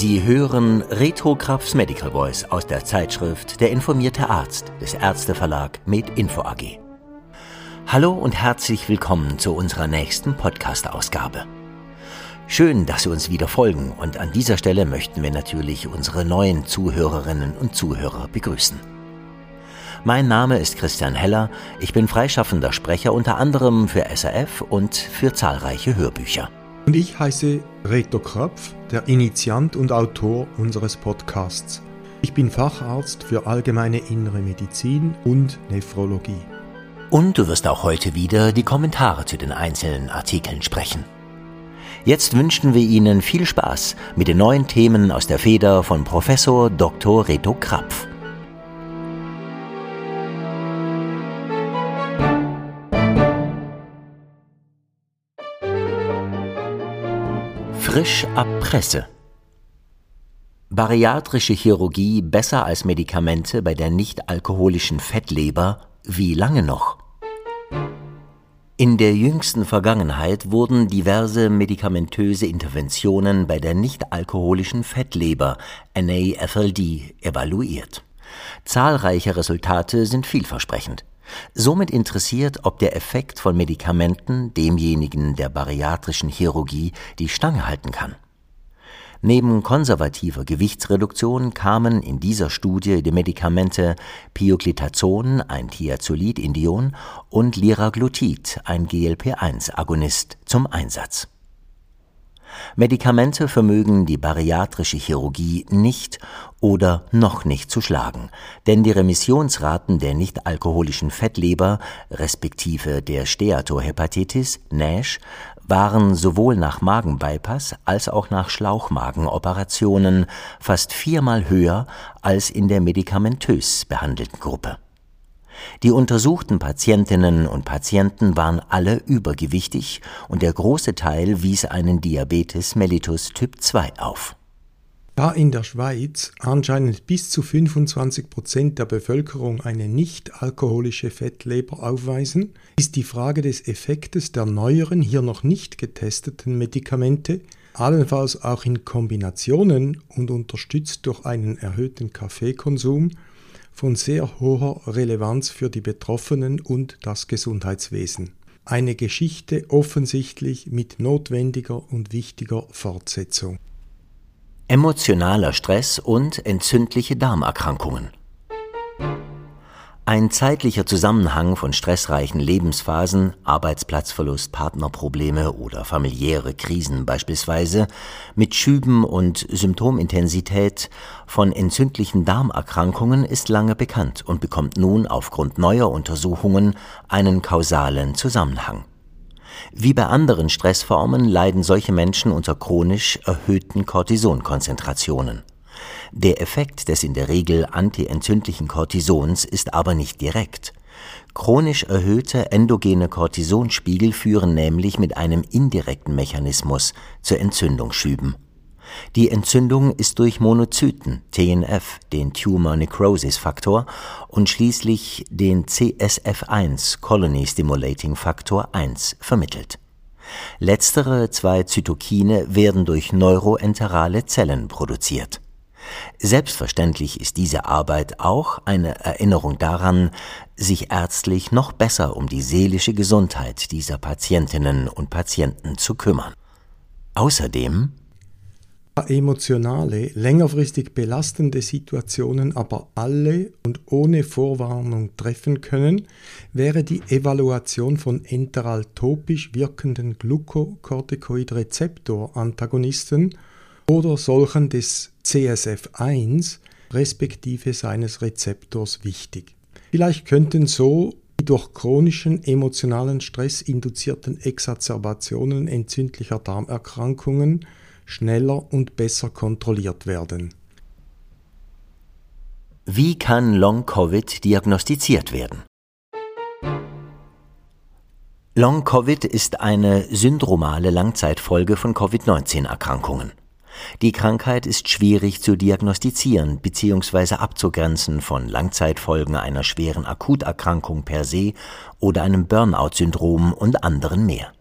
Sie hören Retro Krafts Medical Voice aus der Zeitschrift Der informierte Arzt des Ärzteverlag Med Info AG. Hallo und herzlich willkommen zu unserer nächsten Podcast-Ausgabe. Schön, dass Sie uns wieder folgen und an dieser Stelle möchten wir natürlich unsere neuen Zuhörerinnen und Zuhörer begrüßen. Mein Name ist Christian Heller, ich bin freischaffender Sprecher unter anderem für SRF und für zahlreiche Hörbücher. Und ich heiße Reto Krapf, der Initiant und Autor unseres Podcasts. Ich bin Facharzt für allgemeine innere Medizin und Nephrologie. Und du wirst auch heute wieder die Kommentare zu den einzelnen Artikeln sprechen. Jetzt wünschen wir Ihnen viel Spaß mit den neuen Themen aus der Feder von Professor Dr. Reto Krapf. Frisch ab Presse. Bariatrische Chirurgie besser als Medikamente bei der nicht-alkoholischen Fettleber? Wie lange noch? In der jüngsten Vergangenheit wurden diverse medikamentöse Interventionen bei der nicht-alkoholischen Fettleber NAFLD evaluiert. Zahlreiche Resultate sind vielversprechend. Somit interessiert, ob der Effekt von Medikamenten demjenigen der bariatrischen Chirurgie die Stange halten kann. Neben konservativer Gewichtsreduktion kamen in dieser Studie die Medikamente Pioglitazon, ein Thiazolid-Indion, und Liraglutid, ein GLP-1-Agonist, zum Einsatz Medikamente vermögen die bariatrische Chirurgie nicht oder noch nicht zu schlagen, denn die Remissionsraten der nichtalkoholischen Fettleber respektive der Steatohepatitis (NASH) waren sowohl nach Magenbypass als auch nach Schlauchmagenoperationen fast viermal höher als in der medikamentös behandelten Gruppe die untersuchten Patientinnen und Patienten waren alle übergewichtig und der große Teil wies einen Diabetes mellitus Typ 2 auf. Da in der Schweiz anscheinend bis zu 25 Prozent der Bevölkerung eine nicht-alkoholische Fettleber aufweisen, ist die Frage des Effektes der neueren, hier noch nicht getesteten Medikamente, allenfalls auch in Kombinationen und unterstützt durch einen erhöhten Kaffeekonsum, von sehr hoher Relevanz für die Betroffenen und das Gesundheitswesen. Eine Geschichte offensichtlich mit notwendiger und wichtiger Fortsetzung. Emotionaler Stress und entzündliche Darmerkrankungen. Ein zeitlicher Zusammenhang von stressreichen Lebensphasen, Arbeitsplatzverlust, Partnerprobleme oder familiäre Krisen beispielsweise, mit Schüben und Symptomintensität von entzündlichen Darmerkrankungen ist lange bekannt und bekommt nun aufgrund neuer Untersuchungen einen kausalen Zusammenhang. Wie bei anderen Stressformen leiden solche Menschen unter chronisch erhöhten Cortisonkonzentrationen der Effekt des in der Regel antientzündlichen Cortisons ist aber nicht direkt. Chronisch erhöhte endogene Cortisonspiegel führen nämlich mit einem indirekten Mechanismus zu Entzündungsschüben. Die Entzündung ist durch Monozyten, TNF, den Tumor Necrosis Faktor und schließlich den CSF1, Colony Stimulating Factor 1, vermittelt. Letztere zwei Zytokine werden durch neuroenterale Zellen produziert Selbstverständlich ist diese Arbeit auch eine Erinnerung daran, sich ärztlich noch besser um die seelische Gesundheit dieser Patientinnen und Patienten zu kümmern. Außerdem emotionale, längerfristig belastende Situationen aber alle und ohne Vorwarnung treffen können, wäre die Evaluation von enteraltopisch wirkenden Glucocorticoid-Rezeptor-Antagonisten oder solchen des CSF1 respektive seines Rezeptors wichtig. Vielleicht könnten so die durch chronischen emotionalen Stress induzierten Exacerbationen entzündlicher Darmerkrankungen schneller und besser kontrolliert werden. Wie kann Long-Covid diagnostiziert werden? Long-Covid ist eine syndromale Langzeitfolge von Covid-19-Erkrankungen. Die Krankheit ist schwierig zu diagnostizieren bzw. abzugrenzen von Langzeitfolgen einer schweren Akuterkrankung per se oder einem Burnout-Syndrom und anderen mehr.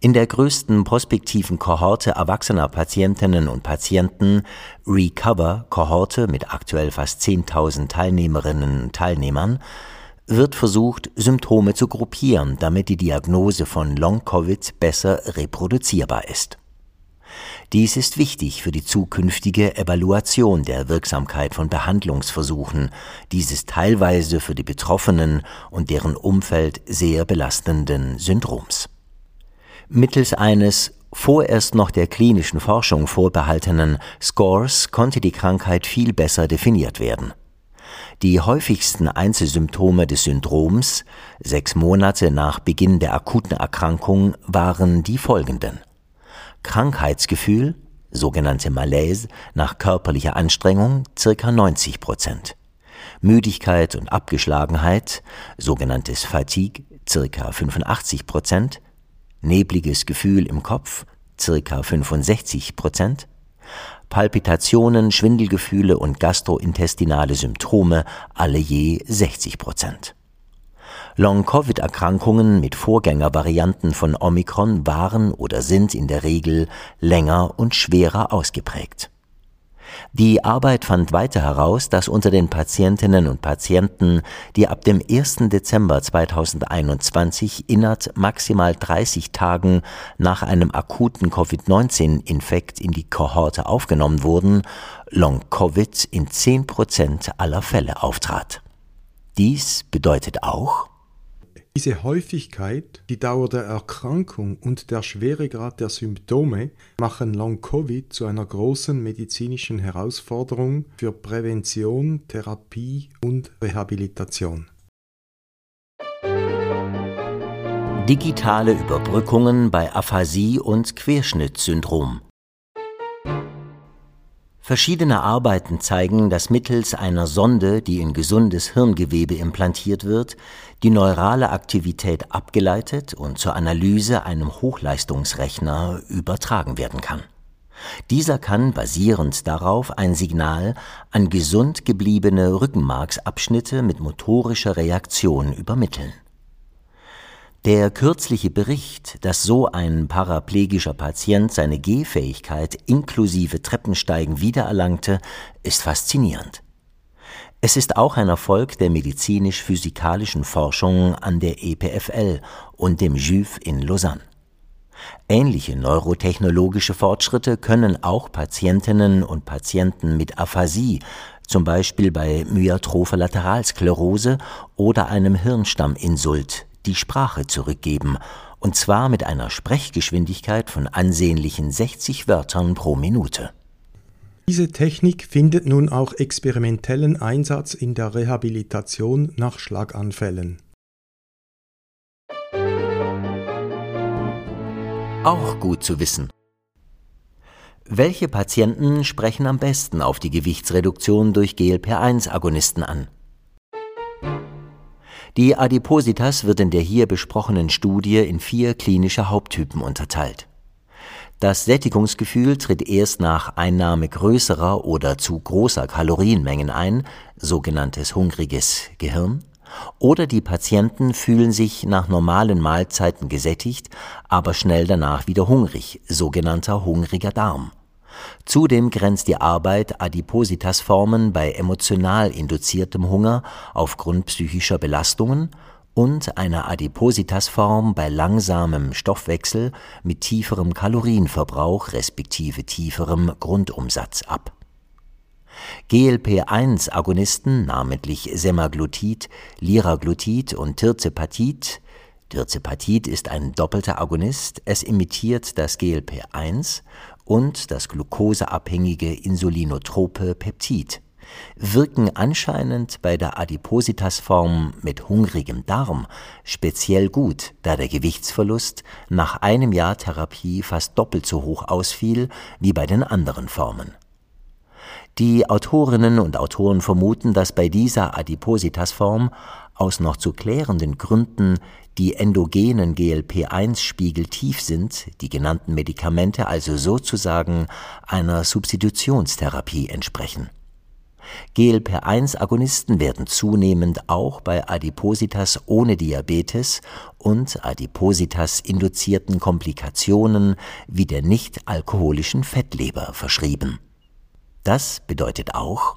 In der größten prospektiven Kohorte erwachsener Patientinnen und Patienten, Recover-Kohorte mit aktuell fast 10.000 Teilnehmerinnen und Teilnehmern, wird versucht, Symptome zu gruppieren, damit die Diagnose von Long-Covid besser reproduzierbar ist. Dies ist wichtig für die zukünftige Evaluation der Wirksamkeit von Behandlungsversuchen dieses teilweise für die Betroffenen und deren Umfeld sehr belastenden Syndroms. Mittels eines vorerst noch der klinischen Forschung vorbehaltenen Scores konnte die Krankheit viel besser definiert werden. Die häufigsten Einzelsymptome des Syndroms sechs Monate nach Beginn der akuten Erkrankung waren die folgenden. Krankheitsgefühl, sogenannte Malaise, nach körperlicher Anstrengung circa 90 Prozent. Müdigkeit und Abgeschlagenheit, sogenanntes Fatigue, circa 85 Prozent. Nebliges Gefühl im Kopf, circa 65 Prozent. Palpitationen, Schwindelgefühle und gastrointestinale Symptome alle je 60 Prozent. Long-Covid-Erkrankungen mit Vorgängervarianten von Omikron waren oder sind in der Regel länger und schwerer ausgeprägt. Die Arbeit fand weiter heraus, dass unter den Patientinnen und Patienten, die ab dem 1. Dezember 2021 innerhalb maximal 30 Tagen nach einem akuten Covid-19-Infekt in die Kohorte aufgenommen wurden, Long-Covid in 10 Prozent aller Fälle auftrat. Dies bedeutet auch, diese Häufigkeit, die Dauer der Erkrankung und der Schweregrad der Symptome machen Long-Covid zu einer großen medizinischen Herausforderung für Prävention, Therapie und Rehabilitation. Digitale Überbrückungen bei Aphasie und Querschnittsyndrom Verschiedene Arbeiten zeigen, dass mittels einer Sonde, die in gesundes Hirngewebe implantiert wird, die neurale Aktivität abgeleitet und zur Analyse einem Hochleistungsrechner übertragen werden kann. Dieser kann basierend darauf ein Signal an gesund gebliebene Rückenmarksabschnitte mit motorischer Reaktion übermitteln der kürzliche Bericht, dass so ein paraplegischer Patient seine Gehfähigkeit inklusive Treppensteigen wiedererlangte, ist faszinierend. Es ist auch ein Erfolg der medizinisch-physikalischen Forschung an der EPFL und dem JUV in Lausanne. Ähnliche neurotechnologische Fortschritte können auch Patientinnen und Patienten mit Aphasie, zum Beispiel bei myotropher Lateralsklerose oder einem Hirnstamminsult, die Sprache zurückgeben, und zwar mit einer Sprechgeschwindigkeit von ansehnlichen 60 Wörtern pro Minute. Diese Technik findet nun auch experimentellen Einsatz in der Rehabilitation nach Schlaganfällen. Auch gut zu wissen. Welche Patienten sprechen am besten auf die Gewichtsreduktion durch GLP-1-Agonisten an? Die Adipositas wird in der hier besprochenen Studie in vier klinische Haupttypen unterteilt. Das Sättigungsgefühl tritt erst nach Einnahme größerer oder zu großer Kalorienmengen ein, sogenanntes hungriges Gehirn, oder die Patienten fühlen sich nach normalen Mahlzeiten gesättigt, aber schnell danach wieder hungrig, sogenannter hungriger Darm. Zudem grenzt die Arbeit Adipositas-Formen bei emotional induziertem Hunger aufgrund psychischer Belastungen und einer Adipositas-Form bei langsamem Stoffwechsel mit tieferem Kalorienverbrauch respektive tieferem Grundumsatz ab. GLP-1-Agonisten, namentlich Semaglutid, Liraglutid und Tirzepatit Tirzepatit ist ein doppelter Agonist, es imitiert das GLP-1 und das glukoseabhängige insulinotrope Peptid, wirken anscheinend bei der Adipositasform mit hungrigem Darm speziell gut, da der Gewichtsverlust nach einem Jahr Therapie fast doppelt so hoch ausfiel wie bei den anderen Formen. Die Autorinnen und Autoren vermuten, dass bei dieser Adipositasform aus noch zu klärenden Gründen die endogenen GLP-1-Spiegel tief sind, die genannten Medikamente also sozusagen einer Substitutionstherapie entsprechen. GLP-1-Agonisten werden zunehmend auch bei Adipositas ohne Diabetes und Adipositas-induzierten Komplikationen wie der nicht-alkoholischen Fettleber verschrieben. Das bedeutet auch,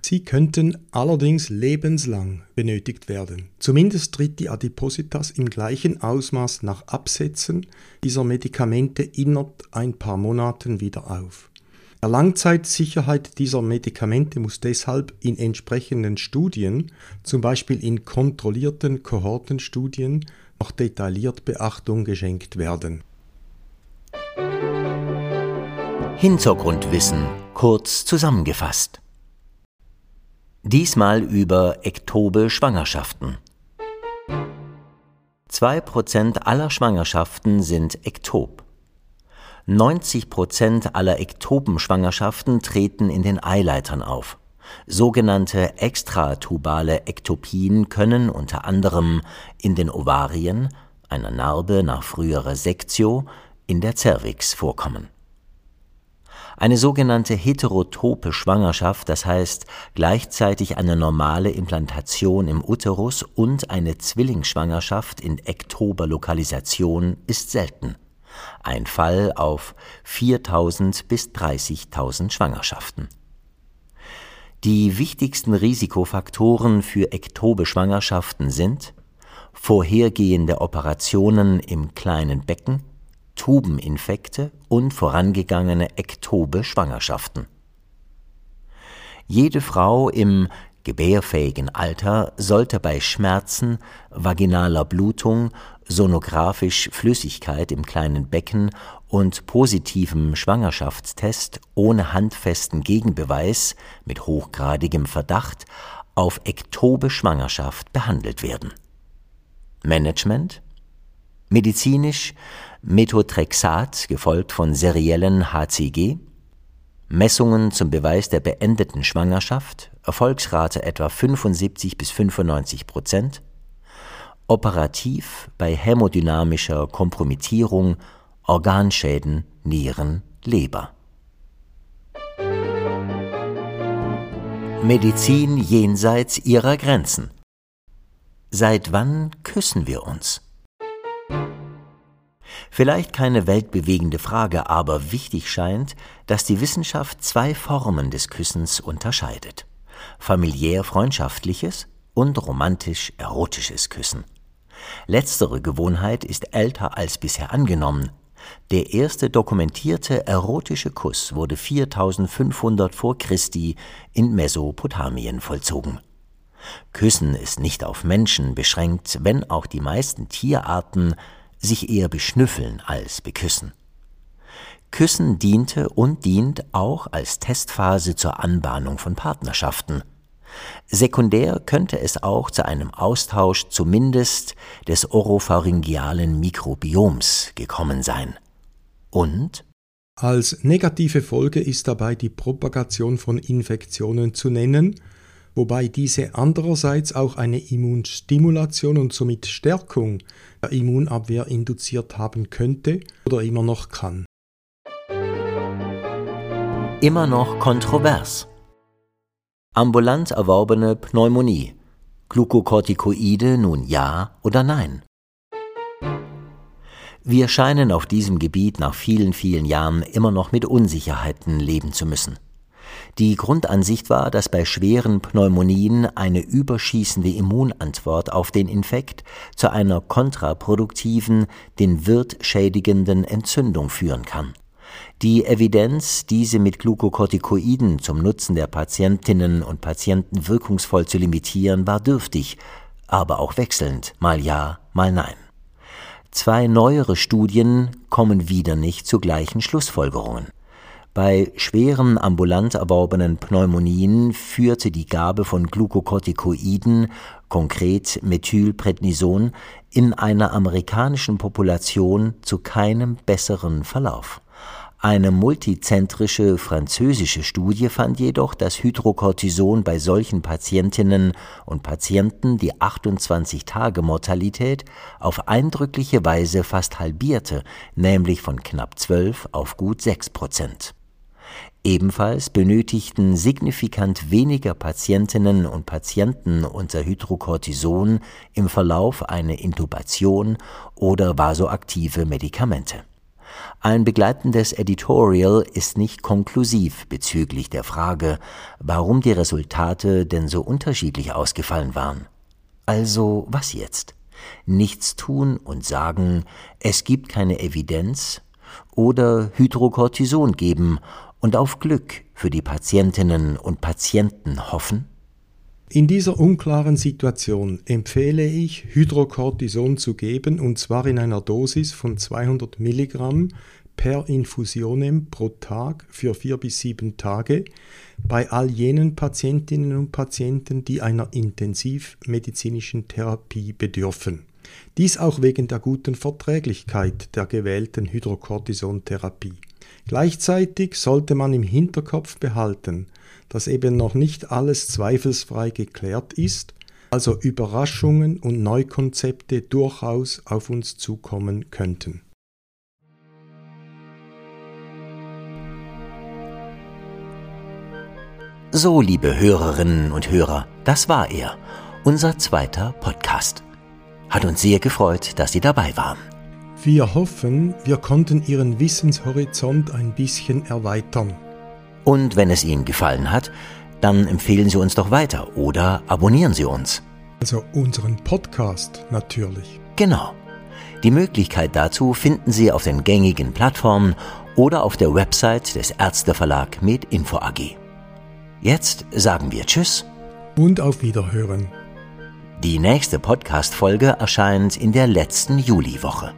Sie könnten allerdings lebenslang benötigt werden. Zumindest tritt die Adipositas im gleichen Ausmaß nach Absetzen dieser Medikamente innerhalb ein paar Monaten wieder auf. Der Langzeitsicherheit dieser Medikamente muss deshalb in entsprechenden Studien, zum Beispiel in kontrollierten Kohortenstudien, noch detailliert Beachtung geschenkt werden. Hintergrundwissen kurz zusammengefasst. Diesmal über ektobe Schwangerschaften. Zwei Prozent aller Schwangerschaften sind ektob. 90 Prozent aller ektopen Schwangerschaften treten in den Eileitern auf. Sogenannte extratubale Ektopien können unter anderem in den Ovarien, einer Narbe nach früherer Sektio, in der Cervix vorkommen. Eine sogenannte heterotope Schwangerschaft, das heißt gleichzeitig eine normale Implantation im Uterus und eine Zwillingsschwangerschaft in ektober Lokalisation, ist selten ein Fall auf 4.000 bis 30.000 Schwangerschaften. Die wichtigsten Risikofaktoren für ektobe Schwangerschaften sind vorhergehende Operationen im kleinen Becken, Tubeninfekte und vorangegangene ektobe Schwangerschaften. Jede Frau im gebärfähigen Alter sollte bei Schmerzen, vaginaler Blutung sonografisch Flüssigkeit im kleinen Becken und positivem Schwangerschaftstest ohne handfesten Gegenbeweis mit hochgradigem Verdacht auf ektobe Schwangerschaft behandelt werden. Management Medizinisch Methotrexat gefolgt von seriellen HCG Messungen zum Beweis der beendeten Schwangerschaft, Erfolgsrate etwa 75 bis 95 Prozent operativ bei hämodynamischer Kompromittierung Organschäden Nieren, Leber. Medizin jenseits ihrer Grenzen. Seit wann küssen wir uns? Vielleicht keine weltbewegende Frage, aber wichtig scheint, dass die Wissenschaft zwei Formen des Küssens unterscheidet. Familiär freundschaftliches und romantisch erotisches Küssen. Letztere Gewohnheit ist älter als bisher angenommen. Der erste dokumentierte erotische Kuss wurde 4500 vor Christi in Mesopotamien vollzogen. Küssen ist nicht auf Menschen beschränkt, wenn auch die meisten Tierarten sich eher beschnüffeln als beküssen. Küssen diente und dient auch als Testphase zur Anbahnung von Partnerschaften – Sekundär könnte es auch zu einem Austausch zumindest des oropharyngealen Mikrobioms gekommen sein. Und als negative Folge ist dabei die Propagation von Infektionen zu nennen, wobei diese andererseits auch eine Immunstimulation und somit Stärkung der Immunabwehr induziert haben könnte oder immer noch kann. Immer noch kontrovers ambulant erworbene Pneumonie, Glukokortikoide nun ja oder nein? Wir scheinen auf diesem Gebiet nach vielen, vielen Jahren immer noch mit Unsicherheiten leben zu müssen. Die Grundansicht war, dass bei schweren Pneumonien eine überschießende Immunantwort auf den Infekt zu einer kontraproduktiven, den Wirt schädigenden Entzündung führen kann. Die Evidenz, diese mit Glukokortikoiden zum Nutzen der Patientinnen und Patienten wirkungsvoll zu limitieren, war dürftig, aber auch wechselnd, mal ja, mal nein. Zwei neuere Studien kommen wieder nicht zu gleichen Schlussfolgerungen. Bei schweren ambulant erworbenen Pneumonien führte die Gabe von Glukokortikoiden, konkret Methylprednison, in einer amerikanischen Population zu keinem besseren Verlauf. Eine multizentrische französische Studie fand jedoch, dass Hydrocortison bei solchen Patientinnen und Patienten die 28-Tage-Mortalität auf eindrückliche Weise fast halbierte, nämlich von knapp 12 auf gut 6 Prozent. Ebenfalls benötigten signifikant weniger Patientinnen und Patienten unter Hydrocortison im Verlauf eine Intubation oder vasoaktive Medikamente. Ein begleitendes Editorial ist nicht konklusiv bezüglich der Frage, warum die Resultate denn so unterschiedlich ausgefallen waren. Also was jetzt? Nichts tun und sagen, es gibt keine Evidenz oder Hydrocortison geben und auf Glück für die Patientinnen und Patienten hoffen? In dieser unklaren Situation empfehle ich, Hydrocortison zu geben, und zwar in einer Dosis von 200 Milligramm per Infusionem pro Tag für vier bis sieben Tage bei all jenen Patientinnen und Patienten, die einer intensivmedizinischen Therapie bedürfen. Dies auch wegen der guten Verträglichkeit der gewählten Hydrocortisontherapie. Gleichzeitig sollte man im Hinterkopf behalten, dass eben noch nicht alles zweifelsfrei geklärt ist, also Überraschungen und Neukonzepte durchaus auf uns zukommen könnten. So, liebe Hörerinnen und Hörer, das war er, unser zweiter Podcast. Hat uns sehr gefreut, dass Sie dabei waren. Wir hoffen, wir konnten Ihren Wissenshorizont ein bisschen erweitern. Und wenn es Ihnen gefallen hat, dann empfehlen Sie uns doch weiter oder abonnieren Sie uns. Also unseren Podcast natürlich. Genau. Die Möglichkeit dazu finden Sie auf den gängigen Plattformen oder auf der Website des Ärzteverlag MedInfo AG. Jetzt sagen wir Tschüss und auf Wiederhören. Die nächste Podcast-Folge erscheint in der letzten Juliwoche.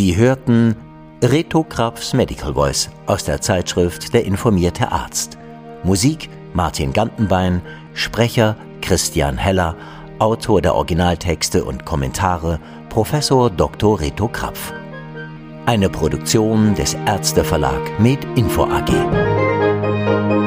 Sie hörten Reto Krapfs Medical Voice aus der Zeitschrift Der informierte Arzt. Musik Martin Gantenbein, Sprecher Christian Heller, Autor der Originaltexte und Kommentare Professor Dr. Reto Krapf. Eine Produktion des Ärzteverlag Med Info AG.